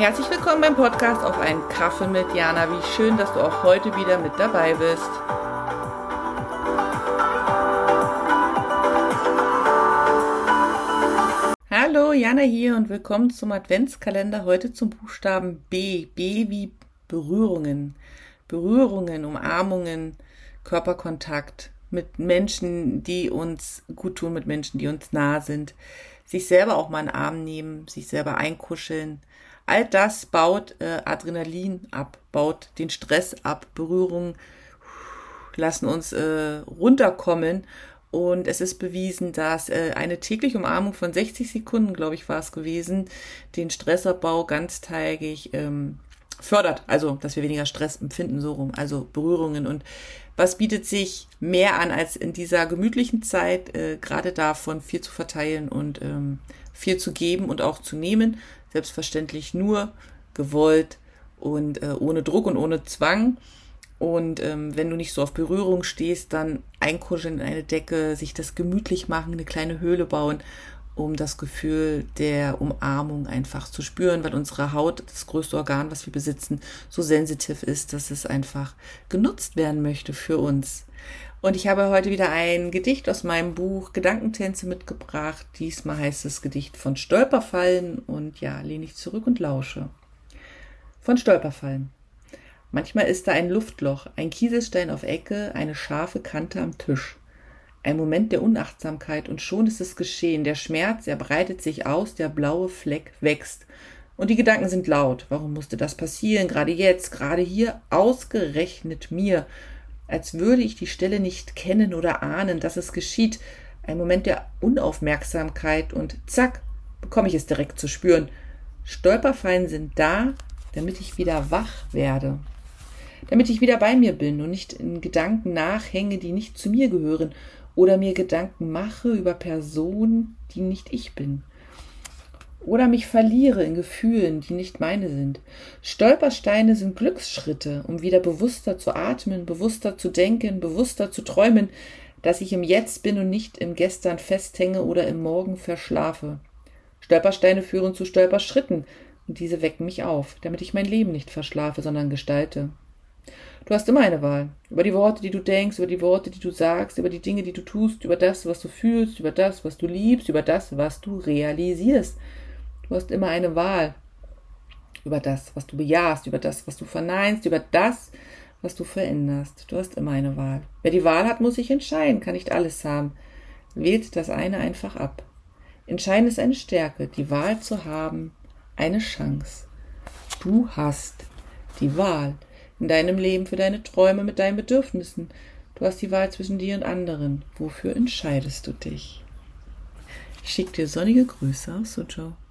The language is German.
Herzlich willkommen beim Podcast auf einen Kaffee mit Jana. Wie schön, dass du auch heute wieder mit dabei bist. Hallo, Jana hier und willkommen zum Adventskalender. Heute zum Buchstaben B. B wie Berührungen. Berührungen, Umarmungen, Körperkontakt mit Menschen, die uns gut tun, mit Menschen, die uns nah sind. Sich selber auch mal in den Arm nehmen, sich selber einkuscheln All das baut äh, Adrenalin ab, baut den Stress ab, Berührungen lassen uns äh, runterkommen. Und es ist bewiesen, dass äh, eine tägliche Umarmung von 60 Sekunden, glaube ich, war es gewesen, den Stressabbau ganzteilig ähm, fördert. Also, dass wir weniger Stress empfinden, so rum. Also Berührungen. Und was bietet sich mehr an, als in dieser gemütlichen Zeit, äh, gerade davon viel zu verteilen und ähm, viel zu geben und auch zu nehmen, selbstverständlich nur gewollt und äh, ohne Druck und ohne Zwang. Und ähm, wenn du nicht so auf Berührung stehst, dann einkuscheln in eine Decke, sich das gemütlich machen, eine kleine Höhle bauen, um das Gefühl der Umarmung einfach zu spüren, weil unsere Haut, das größte Organ, was wir besitzen, so sensitiv ist, dass es einfach genutzt werden möchte für uns. Und ich habe heute wieder ein Gedicht aus meinem Buch Gedankentänze mitgebracht. Diesmal heißt es Gedicht von Stolperfallen und ja, lehne ich zurück und lausche. Von Stolperfallen. Manchmal ist da ein Luftloch, ein Kieselstein auf Ecke, eine scharfe Kante am Tisch. Ein Moment der Unachtsamkeit und schon ist es geschehen. Der Schmerz, er breitet sich aus, der blaue Fleck wächst. Und die Gedanken sind laut. Warum musste das passieren? Gerade jetzt, gerade hier, ausgerechnet mir als würde ich die Stelle nicht kennen oder ahnen, dass es geschieht. Ein Moment der Unaufmerksamkeit und zack, bekomme ich es direkt zu spüren. Stolperfallen sind da, damit ich wieder wach werde. Damit ich wieder bei mir bin und nicht in Gedanken nachhänge, die nicht zu mir gehören oder mir Gedanken mache über Personen, die nicht ich bin oder mich verliere in Gefühlen, die nicht meine sind. Stolpersteine sind Glücksschritte, um wieder bewusster zu atmen, bewusster zu denken, bewusster zu träumen, dass ich im Jetzt bin und nicht im Gestern festhänge oder im Morgen verschlafe. Stolpersteine führen zu Stolperschritten, und diese wecken mich auf, damit ich mein Leben nicht verschlafe, sondern gestalte. Du hast immer eine Wahl. Über die Worte, die du denkst, über die Worte, die du sagst, über die Dinge, die du tust, über das, was du fühlst, über das, was du liebst, über das, was du realisierst. Du hast immer eine Wahl über das, was du bejahst, über das, was du verneinst, über das, was du veränderst. Du hast immer eine Wahl. Wer die Wahl hat, muss sich entscheiden, kann nicht alles haben. Wählt das eine einfach ab. Entscheiden ist eine Stärke, die Wahl zu haben, eine Chance. Du hast die Wahl in deinem Leben für deine Träume mit deinen Bedürfnissen. Du hast die Wahl zwischen dir und anderen. Wofür entscheidest du dich? Ich schicke dir sonnige Grüße aus Suzhou.